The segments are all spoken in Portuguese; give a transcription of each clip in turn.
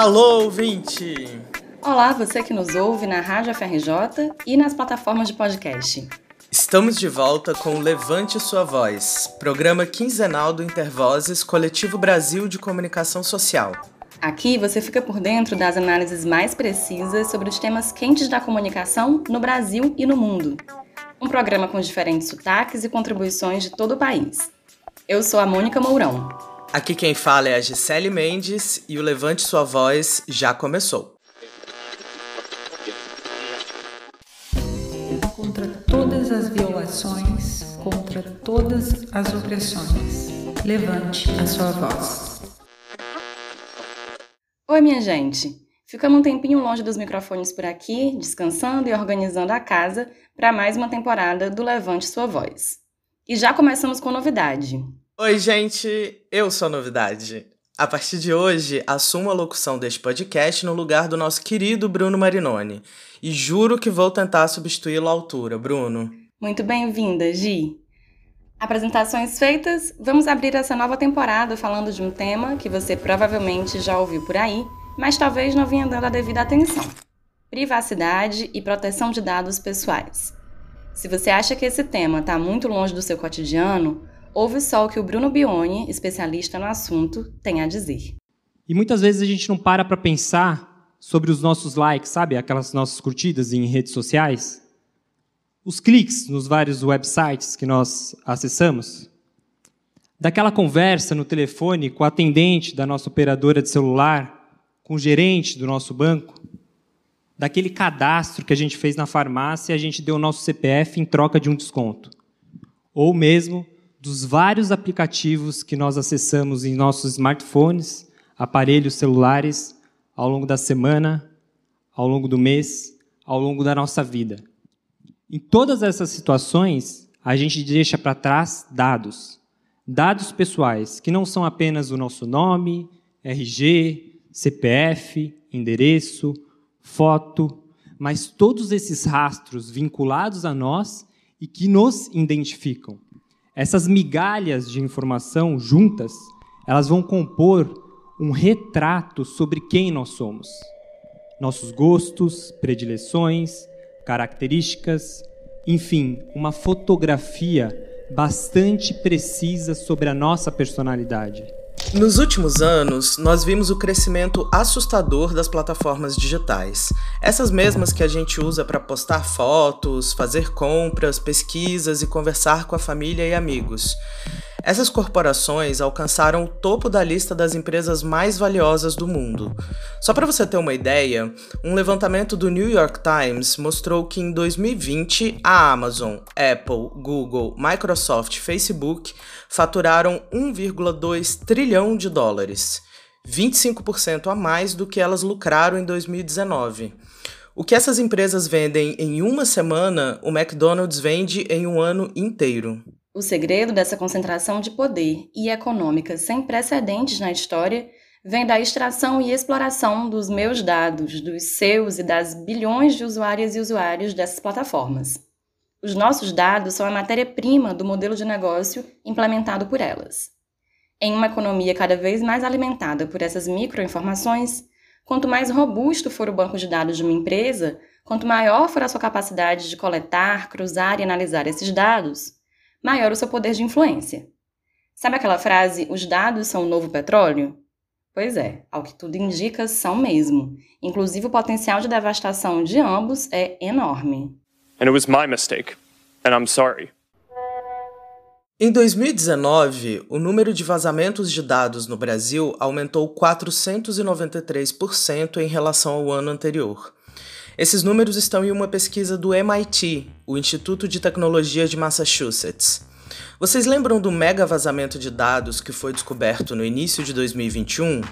Alô, ouvinte! Olá, você que nos ouve na Rádio FRJ e nas plataformas de podcast. Estamos de volta com Levante Sua Voz, programa quinzenal do Intervozes Coletivo Brasil de Comunicação Social. Aqui você fica por dentro das análises mais precisas sobre os temas quentes da comunicação no Brasil e no mundo. Um programa com diferentes sotaques e contribuições de todo o país. Eu sou a Mônica Mourão. Aqui quem fala é a Gisele Mendes e o Levante Sua Voz já começou. Contra todas as violações, contra todas as opressões, levante a sua voz. Oi, minha gente! Ficamos um tempinho longe dos microfones por aqui, descansando e organizando a casa para mais uma temporada do Levante Sua Voz. E já começamos com novidade. Oi, gente! Eu sou a novidade. A partir de hoje, assumo a locução deste podcast no lugar do nosso querido Bruno Marinoni. E juro que vou tentar substituí-lo à altura, Bruno. Muito bem-vinda, Gi. Apresentações feitas, vamos abrir essa nova temporada falando de um tema que você provavelmente já ouviu por aí, mas talvez não vinha dando a devida atenção: privacidade e proteção de dados pessoais. Se você acha que esse tema está muito longe do seu cotidiano, Ouve só o que o Bruno Bione, especialista no assunto, tem a dizer. E muitas vezes a gente não para para pensar sobre os nossos likes, sabe? Aquelas nossas curtidas em redes sociais. Os cliques nos vários websites que nós acessamos. Daquela conversa no telefone com a atendente da nossa operadora de celular, com o gerente do nosso banco. Daquele cadastro que a gente fez na farmácia e a gente deu o nosso CPF em troca de um desconto. Ou mesmo dos vários aplicativos que nós acessamos em nossos smartphones, aparelhos celulares, ao longo da semana, ao longo do mês, ao longo da nossa vida. Em todas essas situações, a gente deixa para trás dados. Dados pessoais, que não são apenas o nosso nome, RG, CPF, endereço, foto, mas todos esses rastros vinculados a nós e que nos identificam. Essas migalhas de informação juntas, elas vão compor um retrato sobre quem nós somos. Nossos gostos, predileções, características, enfim, uma fotografia bastante precisa sobre a nossa personalidade. Nos últimos anos, nós vimos o crescimento assustador das plataformas digitais. Essas mesmas que a gente usa para postar fotos, fazer compras, pesquisas e conversar com a família e amigos. Essas corporações alcançaram o topo da lista das empresas mais valiosas do mundo. Só para você ter uma ideia, um levantamento do New York Times mostrou que em 2020 a Amazon, Apple, Google, Microsoft Facebook faturaram 1,2 trilhão de dólares, 25% a mais do que elas lucraram em 2019. O que essas empresas vendem em uma semana, o McDonald's vende em um ano inteiro. O segredo dessa concentração de poder e econômica sem precedentes na história vem da extração e exploração dos meus dados, dos seus e das bilhões de usuárias e usuários dessas plataformas. Os nossos dados são a matéria-prima do modelo de negócio implementado por elas. Em uma economia cada vez mais alimentada por essas microinformações, quanto mais robusto for o banco de dados de uma empresa, quanto maior for a sua capacidade de coletar, cruzar e analisar esses dados, maior o seu poder de influência. Sabe aquela frase, os dados são o novo petróleo? Pois é, ao que tudo indica, são mesmo. Inclusive, o potencial de devastação de ambos é enorme. And it was my mistake, and I'm sorry. Em 2019, o número de vazamentos de dados no Brasil aumentou 493% em relação ao ano anterior. Esses números estão em uma pesquisa do MIT, o Instituto de Tecnologia de Massachusetts. Vocês lembram do mega vazamento de dados que foi descoberto no início de 2021?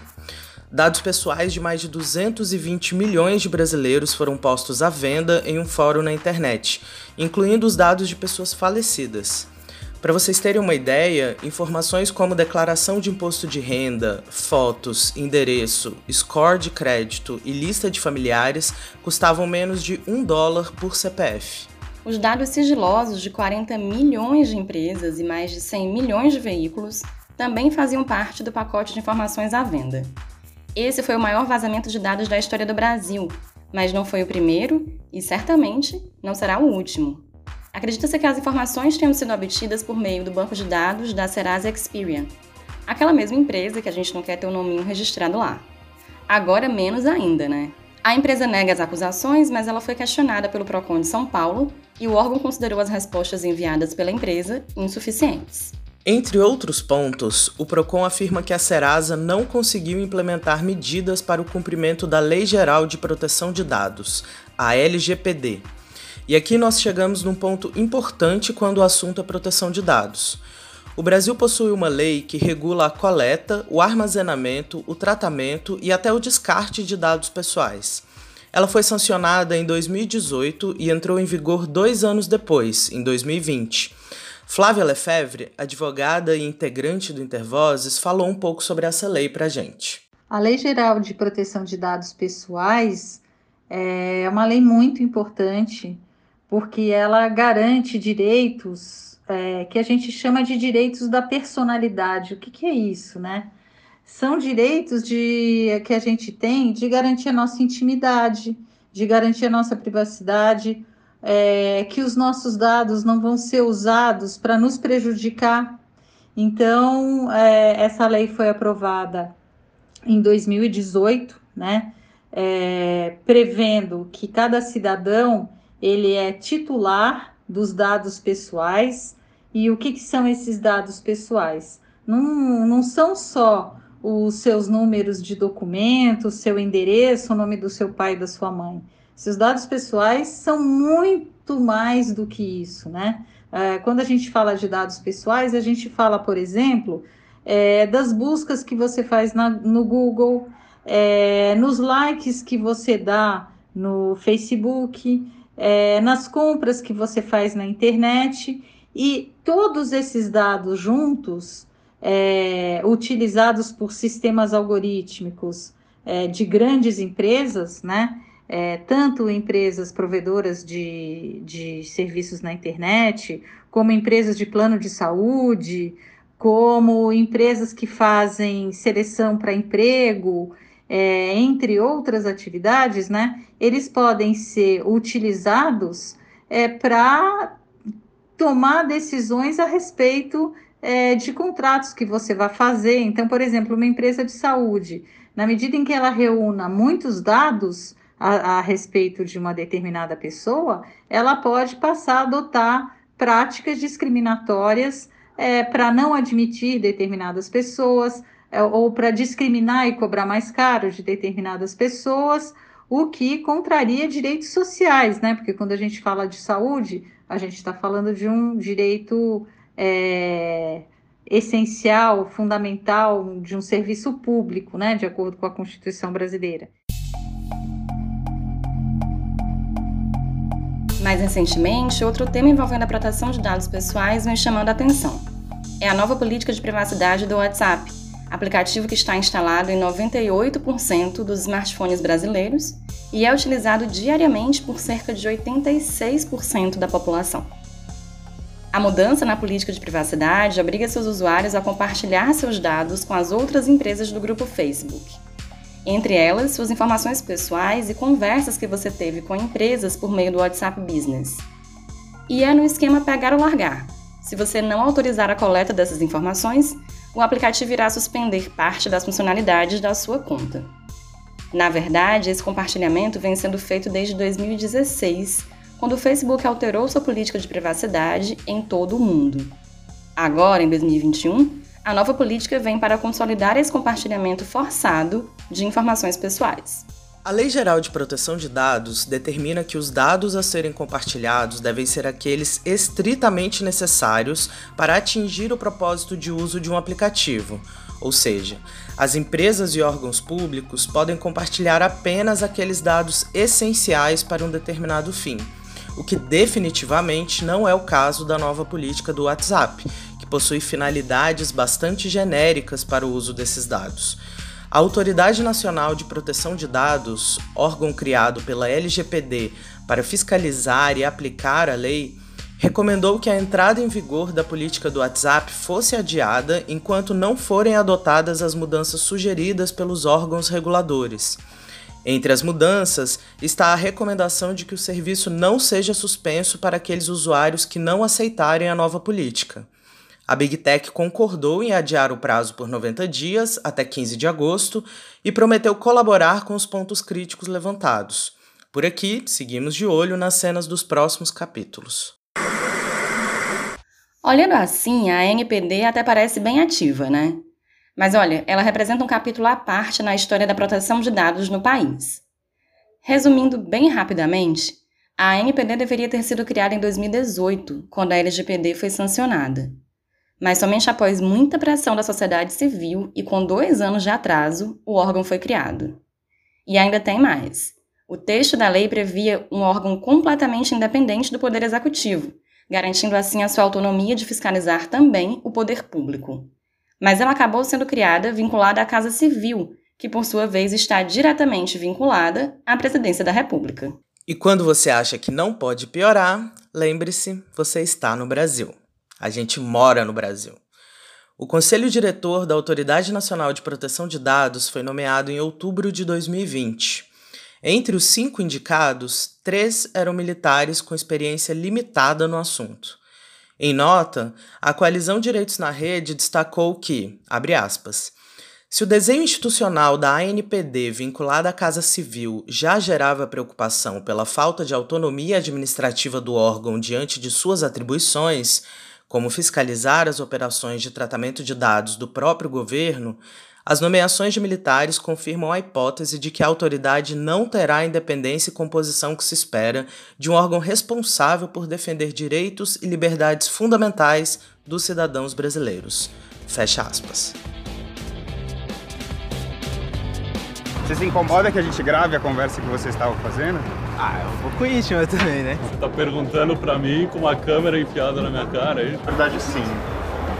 Dados pessoais de mais de 220 milhões de brasileiros foram postos à venda em um fórum na internet, incluindo os dados de pessoas falecidas. Para vocês terem uma ideia, informações como declaração de imposto de renda, fotos, endereço, score de crédito e lista de familiares custavam menos de um dólar por CPF. Os dados sigilosos de 40 milhões de empresas e mais de 100 milhões de veículos também faziam parte do pacote de informações à venda. Esse foi o maior vazamento de dados da história do Brasil, mas não foi o primeiro e certamente não será o último. Acredita-se que as informações tenham sido obtidas por meio do banco de dados da Serasa Experian, aquela mesma empresa que a gente não quer ter o nominho registrado lá. Agora menos ainda, né? A empresa nega as acusações, mas ela foi questionada pelo Procon de São Paulo e o órgão considerou as respostas enviadas pela empresa insuficientes. Entre outros pontos, o Procon afirma que a Serasa não conseguiu implementar medidas para o cumprimento da Lei Geral de Proteção de Dados, a LGPD. E aqui nós chegamos num ponto importante quando o assunto é proteção de dados. O Brasil possui uma lei que regula a coleta, o armazenamento, o tratamento e até o descarte de dados pessoais. Ela foi sancionada em 2018 e entrou em vigor dois anos depois, em 2020. Flávia Lefebvre, advogada e integrante do Intervozes, falou um pouco sobre essa lei para a gente. A Lei Geral de Proteção de Dados Pessoais é uma lei muito importante porque ela garante direitos é, que a gente chama de direitos da personalidade. O que, que é isso, né? São direitos de, que a gente tem de garantir a nossa intimidade, de garantir a nossa privacidade, é, que os nossos dados não vão ser usados para nos prejudicar. Então, é, essa lei foi aprovada em 2018, né? É, prevendo que cada cidadão ele é titular dos dados pessoais. E o que, que são esses dados pessoais? Não, não são só os seus números de documento, seu endereço, o nome do seu pai e da sua mãe. Seus dados pessoais são muito mais do que isso, né? É, quando a gente fala de dados pessoais, a gente fala, por exemplo, é, das buscas que você faz na, no Google, é, nos likes que você dá no Facebook, é, nas compras que você faz na internet, e todos esses dados juntos, é, utilizados por sistemas algorítmicos é, de grandes empresas, né? é, tanto empresas provedoras de, de serviços na internet, como empresas de plano de saúde, como empresas que fazem seleção para emprego, é, entre outras atividades, né, eles podem ser utilizados é, para tomar decisões a respeito é, de contratos que você vai fazer. Então, por exemplo, uma empresa de saúde, na medida em que ela reúna muitos dados, a, a respeito de uma determinada pessoa, ela pode passar a adotar práticas discriminatórias é, para não admitir determinadas pessoas ou para discriminar e cobrar mais caro de determinadas pessoas, o que contraria direitos sociais, né? Porque quando a gente fala de saúde, a gente está falando de um direito é, essencial, fundamental, de um serviço público, né? De acordo com a Constituição brasileira. Mais recentemente, outro tema envolvendo a proteção de dados pessoais vem chamando a atenção. É a nova política de privacidade do WhatsApp, aplicativo que está instalado em 98% dos smartphones brasileiros e é utilizado diariamente por cerca de 86% da população. A mudança na política de privacidade obriga seus usuários a compartilhar seus dados com as outras empresas do grupo Facebook entre elas suas informações pessoais e conversas que você teve com empresas por meio do WhatsApp Business. E é no esquema pegar ou largar. Se você não autorizar a coleta dessas informações, o aplicativo irá suspender parte das funcionalidades da sua conta. Na verdade, esse compartilhamento vem sendo feito desde 2016, quando o Facebook alterou sua política de privacidade em todo o mundo. Agora, em 2021, a nova política vem para consolidar esse compartilhamento forçado de informações pessoais. A Lei Geral de Proteção de Dados determina que os dados a serem compartilhados devem ser aqueles estritamente necessários para atingir o propósito de uso de um aplicativo, ou seja, as empresas e órgãos públicos podem compartilhar apenas aqueles dados essenciais para um determinado fim, o que definitivamente não é o caso da nova política do WhatsApp, que possui finalidades bastante genéricas para o uso desses dados. A Autoridade Nacional de Proteção de Dados, órgão criado pela LGPD para fiscalizar e aplicar a lei, recomendou que a entrada em vigor da política do WhatsApp fosse adiada enquanto não forem adotadas as mudanças sugeridas pelos órgãos reguladores. Entre as mudanças está a recomendação de que o serviço não seja suspenso para aqueles usuários que não aceitarem a nova política. A Big Tech concordou em adiar o prazo por 90 dias, até 15 de agosto, e prometeu colaborar com os pontos críticos levantados. Por aqui, seguimos de olho nas cenas dos próximos capítulos. Olhando assim, a NPD até parece bem ativa, né? Mas olha, ela representa um capítulo à parte na história da proteção de dados no país. Resumindo bem rapidamente, a NPD deveria ter sido criada em 2018, quando a LGPD foi sancionada. Mas somente após muita pressão da sociedade civil e com dois anos de atraso, o órgão foi criado. E ainda tem mais. O texto da lei previa um órgão completamente independente do Poder Executivo, garantindo assim a sua autonomia de fiscalizar também o poder público. Mas ela acabou sendo criada vinculada à Casa Civil, que por sua vez está diretamente vinculada à Presidência da República. E quando você acha que não pode piorar, lembre-se, você está no Brasil. A gente mora no Brasil. O Conselho Diretor da Autoridade Nacional de Proteção de Dados foi nomeado em outubro de 2020. Entre os cinco indicados, três eram militares com experiência limitada no assunto. Em nota, a Coalizão Direitos na Rede destacou que, abre aspas, se o desenho institucional da ANPD vinculado à Casa Civil já gerava preocupação pela falta de autonomia administrativa do órgão diante de suas atribuições, como fiscalizar as operações de tratamento de dados do próprio governo, as nomeações de militares confirmam a hipótese de que a autoridade não terá a independência e composição que se espera de um órgão responsável por defender direitos e liberdades fundamentais dos cidadãos brasileiros. Fecha aspas. Você se incomoda que a gente grave a conversa que vocês estavam fazendo? Ah, é um pouco íntima também, né? Você tá perguntando pra mim com uma câmera enfiada na minha cara aí? Na verdade, sim.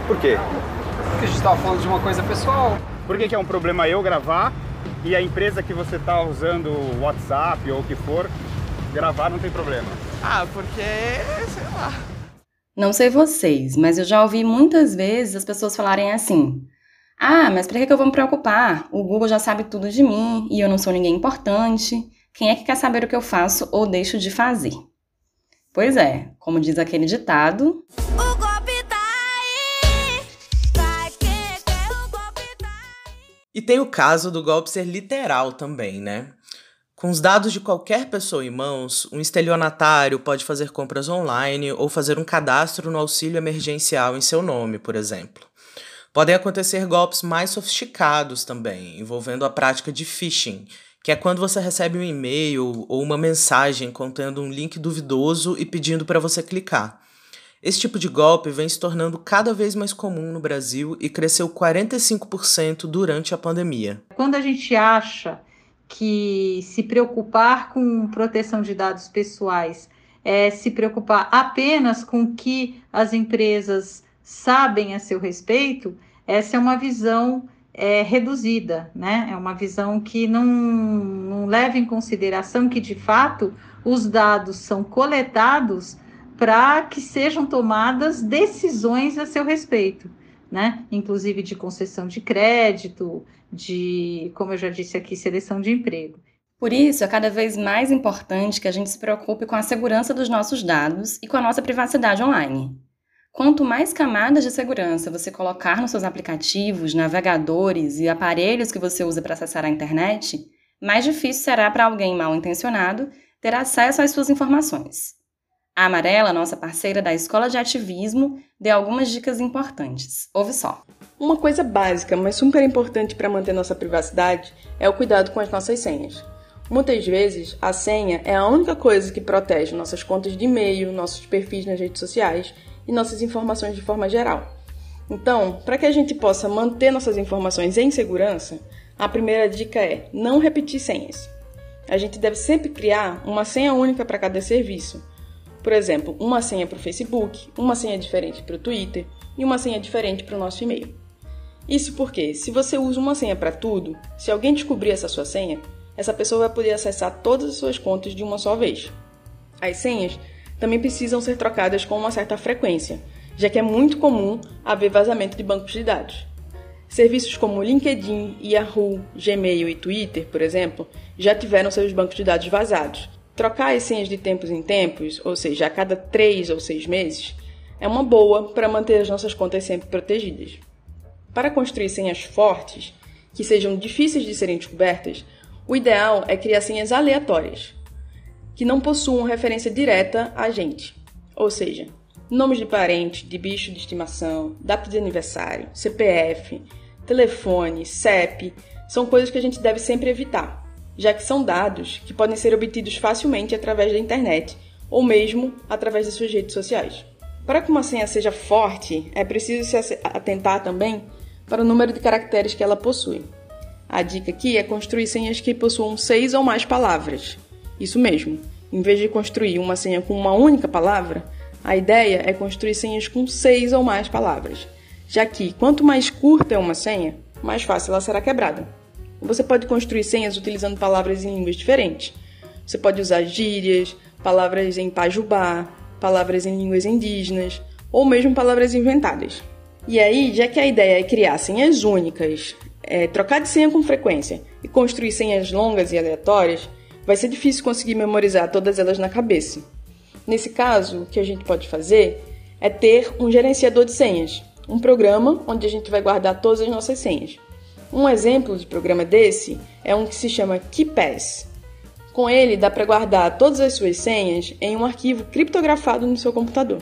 Por quê? Porque a gente tava falando de uma coisa pessoal. Por que, que é um problema eu gravar e a empresa que você tá usando o WhatsApp ou o que for, gravar não tem problema? Ah, porque, sei lá. Não sei vocês, mas eu já ouvi muitas vezes as pessoas falarem assim: ah, mas para que eu vou me preocupar? O Google já sabe tudo de mim e eu não sou ninguém importante. Quem é que quer saber o que eu faço ou deixo de fazer? Pois é, como diz aquele ditado. O golpe tá aí! Vai quem quer o golpe tá aí. E tem o caso do golpe ser literal também, né? Com os dados de qualquer pessoa em mãos, um estelionatário pode fazer compras online ou fazer um cadastro no auxílio emergencial em seu nome, por exemplo. Podem acontecer golpes mais sofisticados também, envolvendo a prática de phishing, que é quando você recebe um e-mail ou uma mensagem contendo um link duvidoso e pedindo para você clicar. Esse tipo de golpe vem se tornando cada vez mais comum no Brasil e cresceu 45% durante a pandemia. Quando a gente acha que se preocupar com proteção de dados pessoais é se preocupar apenas com o que as empresas sabem a seu respeito, essa é uma visão é, reduzida, né? É uma visão que não, não leva em consideração que, de fato, os dados são coletados para que sejam tomadas decisões a seu respeito, né? Inclusive de concessão de crédito, de, como eu já disse aqui, seleção de emprego. Por isso, é cada vez mais importante que a gente se preocupe com a segurança dos nossos dados e com a nossa privacidade online. Quanto mais camadas de segurança você colocar nos seus aplicativos, navegadores e aparelhos que você usa para acessar a internet, mais difícil será para alguém mal intencionado ter acesso às suas informações. A Amarela, nossa parceira da Escola de Ativismo, deu algumas dicas importantes. Ouve só. Uma coisa básica, mas super importante para manter nossa privacidade é o cuidado com as nossas senhas. Muitas vezes, a senha é a única coisa que protege nossas contas de e-mail, nossos perfis nas redes sociais e nossas informações de forma geral. Então, para que a gente possa manter nossas informações em segurança, a primeira dica é não repetir senhas. A gente deve sempre criar uma senha única para cada serviço. Por exemplo, uma senha para o Facebook, uma senha diferente para o Twitter e uma senha diferente para o nosso e-mail. Isso porque, se você usa uma senha para tudo, se alguém descobrir essa sua senha, essa pessoa vai poder acessar todas as suas contas de uma só vez. As senhas também precisam ser trocadas com uma certa frequência, já que é muito comum haver vazamento de bancos de dados. Serviços como LinkedIn, Yahoo, Gmail e Twitter, por exemplo, já tiveram seus bancos de dados vazados. Trocar as senhas de tempos em tempos, ou seja, a cada três ou seis meses, é uma boa para manter as nossas contas sempre protegidas. Para construir senhas fortes, que sejam difíceis de serem descobertas, o ideal é criar senhas aleatórias, que não possuam referência direta a gente, ou seja, nomes de parente, de bicho de estimação, data de aniversário, CPF, telefone, CEP, são coisas que a gente deve sempre evitar, já que são dados que podem ser obtidos facilmente através da internet ou mesmo através das suas redes sociais. Para que uma senha seja forte, é preciso se atentar também para o número de caracteres que ela possui. A dica aqui é construir senhas que possuam seis ou mais palavras, isso mesmo. Em vez de construir uma senha com uma única palavra, a ideia é construir senhas com seis ou mais palavras, já que quanto mais curta é uma senha, mais fácil ela será quebrada. Você pode construir senhas utilizando palavras em línguas diferentes. Você pode usar gírias, palavras em pajubá, palavras em línguas indígenas ou mesmo palavras inventadas. E aí, já que a ideia é criar senhas únicas, é, trocar de senha com frequência e construir senhas longas e aleatórias, vai ser difícil conseguir memorizar todas elas na cabeça. Nesse caso, o que a gente pode fazer é ter um gerenciador de senhas, um programa onde a gente vai guardar todas as nossas senhas. Um exemplo de programa desse é um que se chama KeePass. Com ele, dá para guardar todas as suas senhas em um arquivo criptografado no seu computador.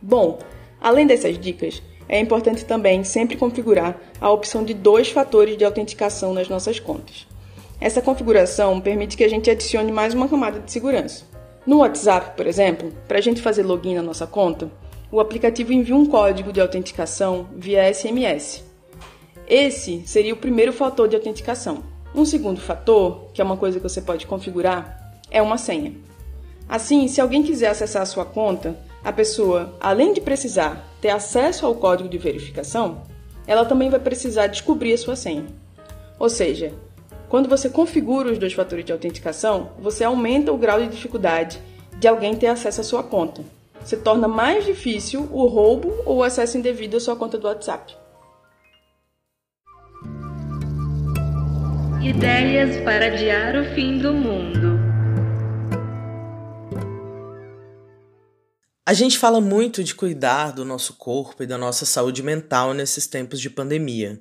Bom, além dessas dicas, é importante também sempre configurar a opção de dois fatores de autenticação nas nossas contas. Essa configuração permite que a gente adicione mais uma camada de segurança. No WhatsApp, por exemplo, para a gente fazer login na nossa conta, o aplicativo envia um código de autenticação via SMS. Esse seria o primeiro fator de autenticação. Um segundo fator, que é uma coisa que você pode configurar, é uma senha. Assim, se alguém quiser acessar a sua conta, a pessoa, além de precisar ter acesso ao código de verificação, ela também vai precisar descobrir a sua senha. Ou seja, quando você configura os dois fatores de autenticação, você aumenta o grau de dificuldade de alguém ter acesso à sua conta. Se torna mais difícil o roubo ou o acesso indevido à sua conta do WhatsApp. Ideias para adiar o fim do mundo. A gente fala muito de cuidar do nosso corpo e da nossa saúde mental nesses tempos de pandemia.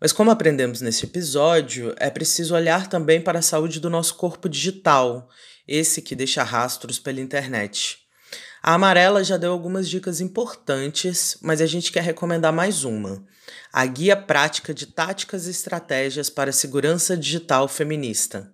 Mas, como aprendemos nesse episódio, é preciso olhar também para a saúde do nosso corpo digital, esse que deixa rastros pela internet. A Amarela já deu algumas dicas importantes, mas a gente quer recomendar mais uma: a Guia Prática de Táticas e Estratégias para a Segurança Digital Feminista.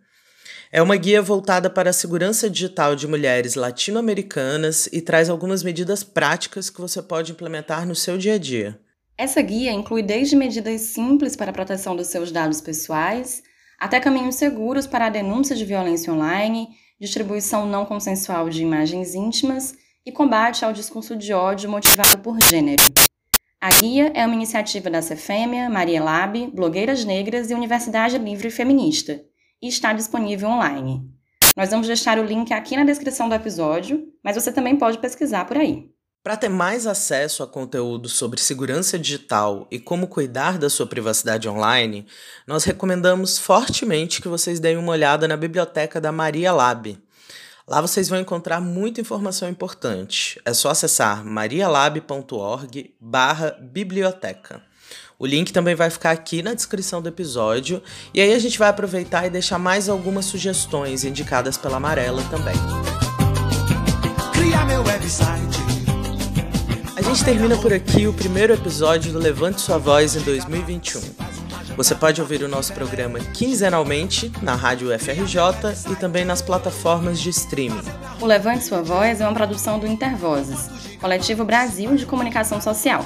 É uma guia voltada para a segurança digital de mulheres latino-americanas e traz algumas medidas práticas que você pode implementar no seu dia a dia. Essa guia inclui desde medidas simples para a proteção dos seus dados pessoais, até caminhos seguros para a denúncia de violência online, distribuição não consensual de imagens íntimas e combate ao discurso de ódio motivado por gênero. A guia é uma iniciativa da Cefêmea, Maria Lab, Blogueiras Negras e Universidade Livre Feminista e está disponível online. Nós vamos deixar o link aqui na descrição do episódio, mas você também pode pesquisar por aí. Para ter mais acesso a conteúdo sobre segurança digital e como cuidar da sua privacidade online, nós recomendamos fortemente que vocês deem uma olhada na biblioteca da Maria Lab. Lá vocês vão encontrar muita informação importante. É só acessar marialab.org/biblioteca. O link também vai ficar aqui na descrição do episódio e aí a gente vai aproveitar e deixar mais algumas sugestões indicadas pela Amarela também. Cria meu website gente termina por aqui o primeiro episódio do Levante Sua Voz em 2021. Você pode ouvir o nosso programa quinzenalmente na Rádio FRJ e também nas plataformas de streaming. O Levante Sua Voz é uma produção do Intervozes, Coletivo Brasil de Comunicação Social.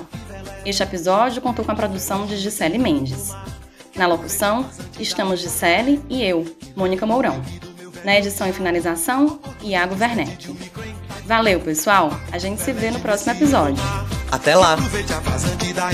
Este episódio contou com a produção de Gisele Mendes. Na locução, estamos Gisele e eu, Mônica Mourão. Na edição e finalização, Iago Werneck. Valeu, pessoal. A gente se vê no próximo episódio. Até lá. Aproveite a vazante da